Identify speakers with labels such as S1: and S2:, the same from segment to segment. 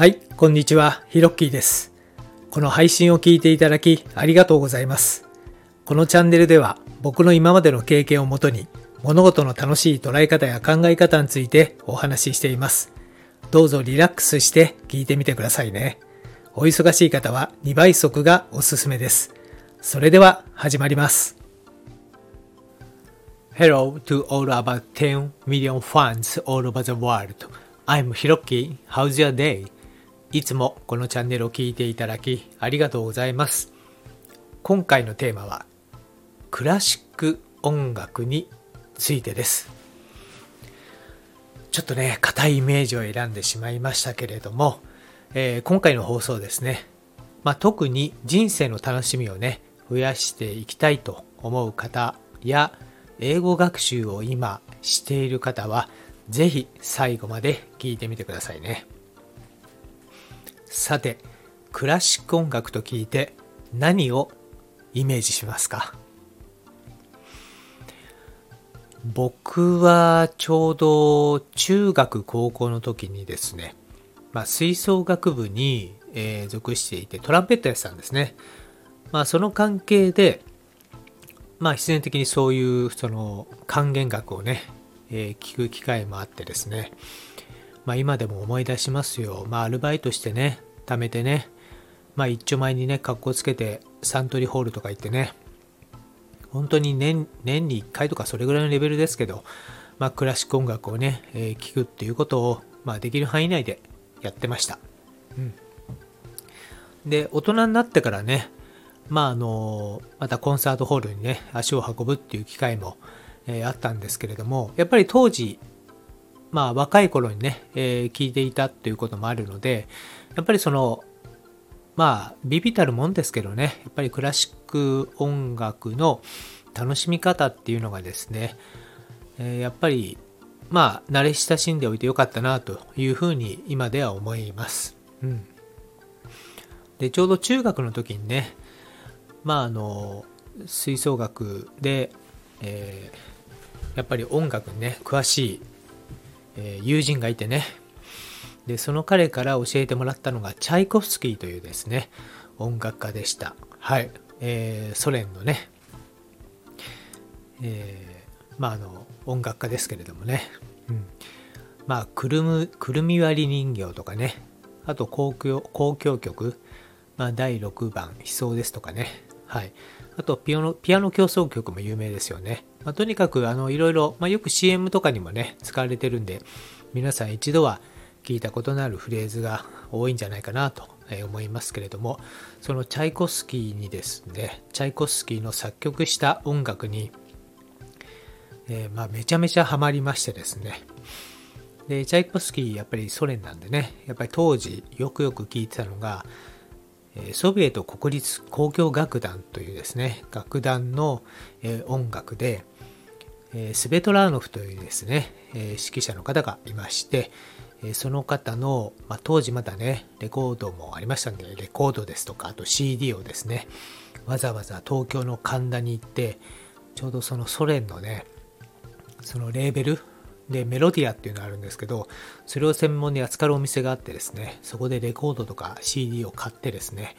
S1: はい、こんにちは、ヒロッキーです。この配信を聞いていただきありがとうございます。このチャンネルでは僕の今までの経験をもとに物事の楽しい捉え方や考え方についてお話ししています。どうぞリラックスして聞いてみてくださいね。お忙しい方は2倍速がおすすめです。それでは始まります。Hello to all about 10 million fans all over the world. I'm Hiroki. How's your day? いつもこのチャンネルを聞いていただきありがとうございます。今回のテーマはクラシック音楽についてです。ちょっとね、硬いイメージを選んでしまいましたけれども、えー今回の放送ですね、まあ、特に人生の楽しみをね、増やしていきたいと思う方や、英語学習を今している方は、ぜひ最後まで聞いてみてくださいね。さて、クラシック音楽と聞いて何をイメージしますか？僕はちょうど中学高校の時にですね、まあ、吹奏楽部に、えー属していてトランペットやってたんですね。まあその関係で、まあ必然的にそういうその管弦楽をね、えー聞く機会もあってですね、まあ今でも思い出しますよ。まあアルバイトしてね、貯めてね、まあ一丁前にね、格好つけてサントリーホールとか行ってね、本当に年年に1回とかそれぐらいのレベルですけど、まあクラシック音楽をね、えー聞くっていうことを、まあできる範囲内でやってました。うん。で、大人になってからね、まああの、またコンサートホールにね、足を運ぶっていう機会も、えーあったんですけれども、やっぱり当時、まあ若い頃にね、えー聞いていたっていうこともあるので、やっぱりその、まあ、ビビたるもんですけどね、やっぱりクラシック音楽の楽しみ方っていうのがですね、えーやっぱり、まあ、慣れ親しんでおいてよかったなというふうに今では思います。うん。で、ちょうど中学の時にね、まあ、あの、吹奏楽で、えーやっぱり音楽にね、詳しい、えー友人がいてね、で、その彼から教えてもらったのが、チャイコフスキーというですね、音楽家でした。はい。えーソ連のね、えーまあ、あの、音楽家ですけれどもね、うん。まあ、くるむ、くるみ割り人形とかね、あと交響、交響曲、まあ、第6番、悲壮ですとかね、はい。あとピアノ、ピアノ競争曲も有名ですよね。まあ、とにかく、あの、いろいろ、まあ、よく CM とかにもね、使われてるんで、皆さん一度は聞いたことのあるフレーズが多いんじゃないかなと思いますけれども、そのチャイコスキーにですね、チャイコスキーの作曲した音楽に、えーまあ、めちゃめちゃハマりましてですね。で、チャイコスキー、やっぱりソ連なんでね、やっぱり当時よくよく聞いてたのが、ソビエト国立交響楽団というですね、楽団の、音楽で、スベトラーノフというですね、指揮者の方がいまして、その方の、まあ、当時まだね、レコードもありましたんで、レコードですとか、あと CD をですね、わざわざ東京の神田に行って、ちょうどそのソ連のね、そのレーベルでメロディアっていうのがあるんですけど、それを専門に扱うお店があってですね、そこでレコードとか CD を買ってですね、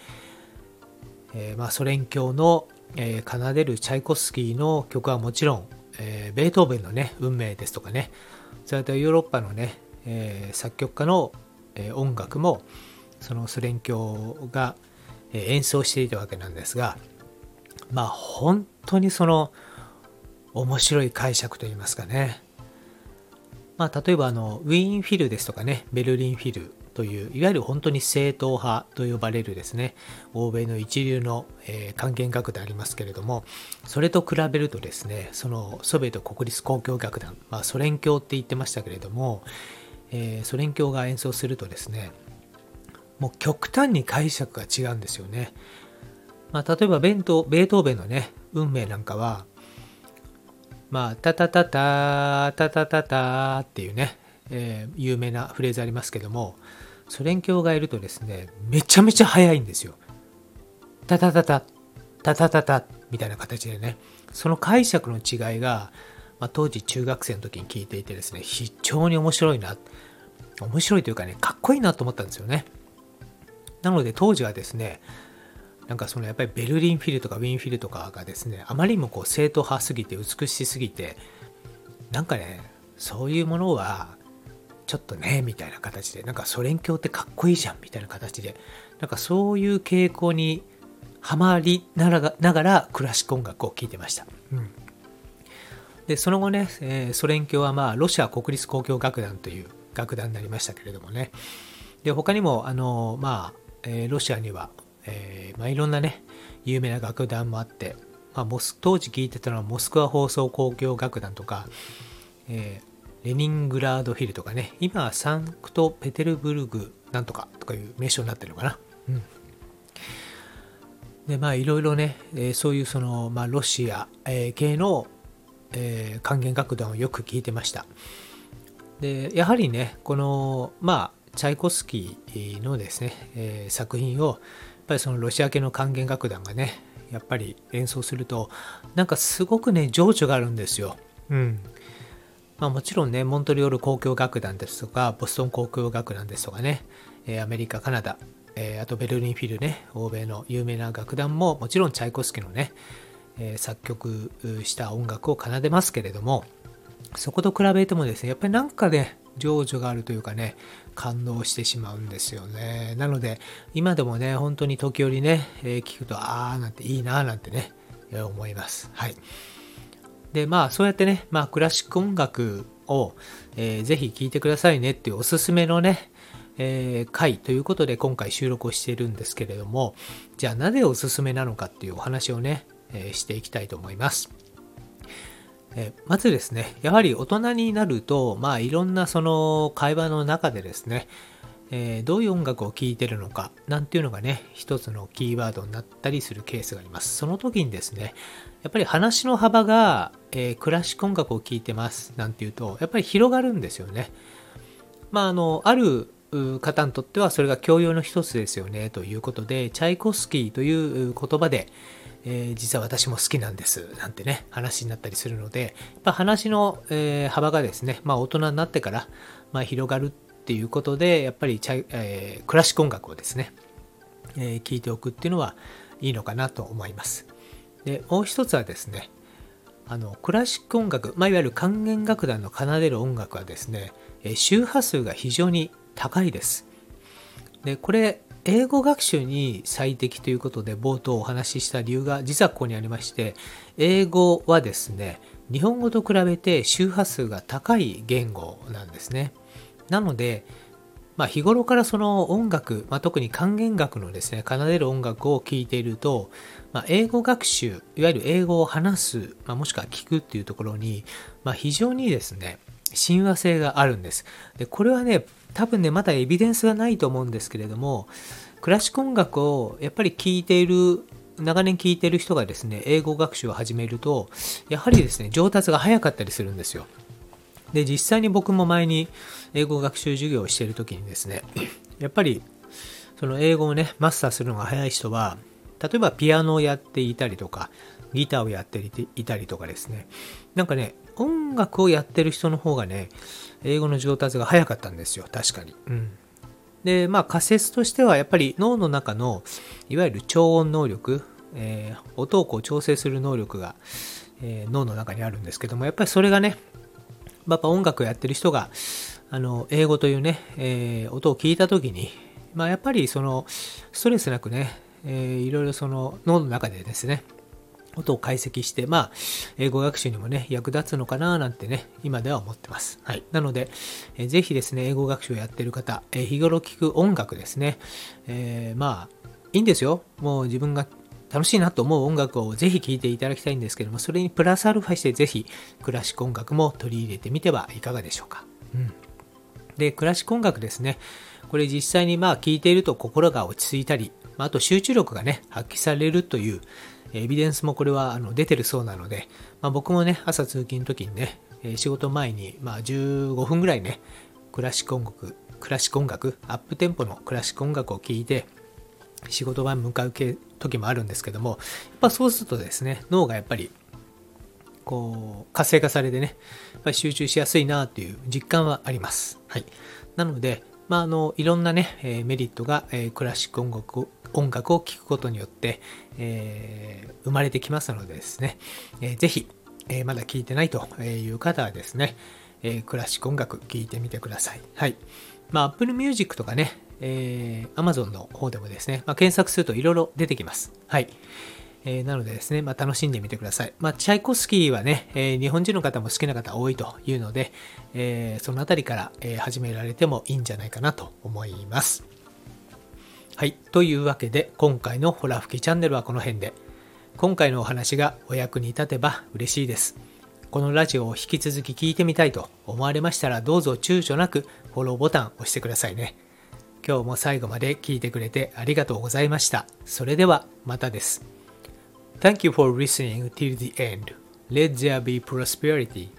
S1: えーまあ、ソ連教の、えー奏でるチャイコフスキーの曲はもちろん、えーベートーベンのね、運命ですとかね、それとヨーロッパのね、え作曲家の、え音楽も、そのソ連教が、演奏していたわけなんですが、まあ本当にその面白い解釈といいますかね、まあ、例えばあのウィーンフィルですとかねベルリンフィルといういわゆる本当に正統派と呼ばれるですね欧米の一流の、えー管弦楽団ありますけれどもそれと比べるとですねそのソビエト国立交響楽団、まあ、ソ連教って言ってましたけれども、えーソ連教が演奏するとですねもう極端に解釈が違うんですよね、まあ、例えばベントベートーベンのね運命なんかはまあ、タタタタ、タタタタっていうね、えー、有名なフレーズありますけども、ソ連教がいるとですね、めちゃめちゃ早いんですよ。タタタタ、タタタタ、みたいな形でね、その解釈の違いが、まあ、当時中学生の時に聞いていてですね、非常に面白いな、面白いというかね、かっこいいなと思ったんですよね。なので当時はですね、なんかそのやっぱりベルリンフィルとかウィンフィルとかがですね、あまりにもこう正統派すぎて美しすぎて、なんかね、そういうものはちょっとね、みたいな形で、なんかソ連教ってかっこいいじゃん、みたいな形で、なんかそういう傾向にはまりながらクラシック音楽を聴いてました。うんでその後ね、えー、ソ連教はまあロシア国立交響楽団という楽団になりましたけれどもねで他にもあのまあ、え、ロシアには、えー、まあ、いろんなね有名な楽団もあって、まあ、モス当時聴いてたのはモスクワ放送交響楽団とか、えレニングラードフィルとかね今はサンクトペテルブルグなんとかとかいう名称になってるのかな、うんでまあいろいろね、えー、そういうその、まあ、ロシア、えー、系のえー、管弦楽団をよく聴いてました。で、やはりね、この、まあ、チャイコスキーのですね、えー、作品を、っぱりそのロシア系の管弦楽団がね、やっぱり演奏すると、なんかすごくね、情緒があるんですよ。うん。まあもちろんね、モントリオール交響楽団ですとか、ボストン交響楽団ですとかねえ、アメリカ、カナダえ、あとベルリンフィルね、欧米の有名な楽団も、もちろんチャイコスキーのね、え作曲した音楽を奏でますけれどもそこと比べてもですねやっぱりなんかね情緒があるというかね感動してしまうんですよね。なので今でもね本当に時折ね、え聞くとああなんていいななんてね思います。はい。でまあそうやってね、まあ、クラシック音楽を、えー、ぜひ聴いてくださいねっていうおすすめのねえー、回ということで今回収録をしているんですけれどもじゃあなぜおすすめなのかっていうお話をね、えしていきたいと思います。えまずですね、やはり大人になると、まあいろんなその会話の中でですね、えー、どういう音楽を聴いてるのかなんていうのがね、一つのキーワードになったりするケースがあります。その時にですね、やっぱり話の幅が、えー、クラシック音楽を聴いてますなんていうと、やっぱり広がるんですよね。まああの、ある方にとってはそれが教養の一つですよねということで、チャイコスキーという言葉で、えー、実は私も好きなんですなんてね話になったりするのでやっぱ話の、えー、幅がですね、まあ、大人になってから、まあ、広がるっていうことでやっぱり、えー、クラシック音楽をですね、えー、聞いておくっていうのはいいのかなと思います。でもう一つはですねあのクラシック音楽、まあ、いわゆる管弦楽団の奏でる音楽はですね周波数が非常に高いです。でこれ英語学習に最適ということで冒頭お話しした理由が実はここにありまして英語はですね日本語と比べて周波数が高い言語なんですね。なので、まあ、日頃からその音楽、まあ、特に管弦楽のですね奏でる音楽を聴いていると、まあ、英語学習いわゆる英語を話す、まもしくは聞くっていうところに、ま非常にですね親和性があるんです。でこれはね多分ねまだエビデンスがないと思うんですけれどもクラシック音楽をやっぱり聴いている長年聴いている人がですね英語学習を始めるとやはりですね上達が早かったりするんですよ。で実際に僕も前に英語学習授業をしている時にですねやっぱりその英語をねマスターするのが早い人は例えばピアノをやっていたりとかギターをやっていたりとかですね。なんかね音楽をやってる人の方がね英語の上達が早かったんですよ。確かに、うん、でまあ仮説としてはやっぱり脳の中のいわゆる超音能力、えー、音をこう調整する能力が、えー、脳の中にあるんですけどもやっぱりそれがねやっぱ音楽をやってる人があの英語というね、えー、音を聞いた時に、まあ、やっぱりそのストレスなくね、えー、いろいろその脳の中でですね音を解析して、まあ、英語学習にもね、役立つのかななんてね、今では思ってます。はい。なので、えー、ぜひですね、英語学習をやってる方、えー、日頃聴く音楽ですね、えー、まあ、いいんですよ。もう自分が楽しいなと思う音楽をぜひ聴いていただきたいんですけども、それにプラスアルファしてぜひクラシック音楽も取り入れてみてはいかがでしょうか。うん。で、クラシック音楽ですね。これ実際にまあ聴いていると心が落ち着いたり、あと集中力がね、発揮されるという、エビデンスもこれはあの出てるそうなので、まあ、僕もね、朝通勤の時にね、仕事前にまあ15分ぐらいね、クラシック音楽、クラシック音楽、アップテンポのクラシック音楽を聴いて、仕事場に向かう時もあるんですけども、やっぱそうするとですね、脳がやっぱり、こう、活性化されてね、やっぱり集中しやすいなっていう実感はあります。はい。なので、まあ、あのいろんなね、メリットが、クラシック音楽を音楽を聴くことによって、えー、生まれてきますのでですね、えー、ぜひ、えー、まだ聴いてないという方はですね、え、クラシック音楽聴いてみてください。はい。まあ、Apple Music とかね、えー、Amazon の方でもですね、まあ、検索するといろいろ出てきます。はい。えー、なのでですね、まあ、楽しんでみてください。まあ、チャイコスキーはね、えー、日本人の方も好きな方多いというので、えー、そのあたりから、え始められてもいいんじゃないかなと思います。はい。というわけで、今回のホラ吹きチャンネルはこの辺で。今回のお話がお役に立てば嬉しいです。このラジオを引き続き聞いてみたいと思われましたら、どうぞ躊躇なくフォローボタン押してくださいね。今日も最後まで聞いてくれてありがとうございました。それではまたです。Thank you for listening till the end. Let there be prosperity.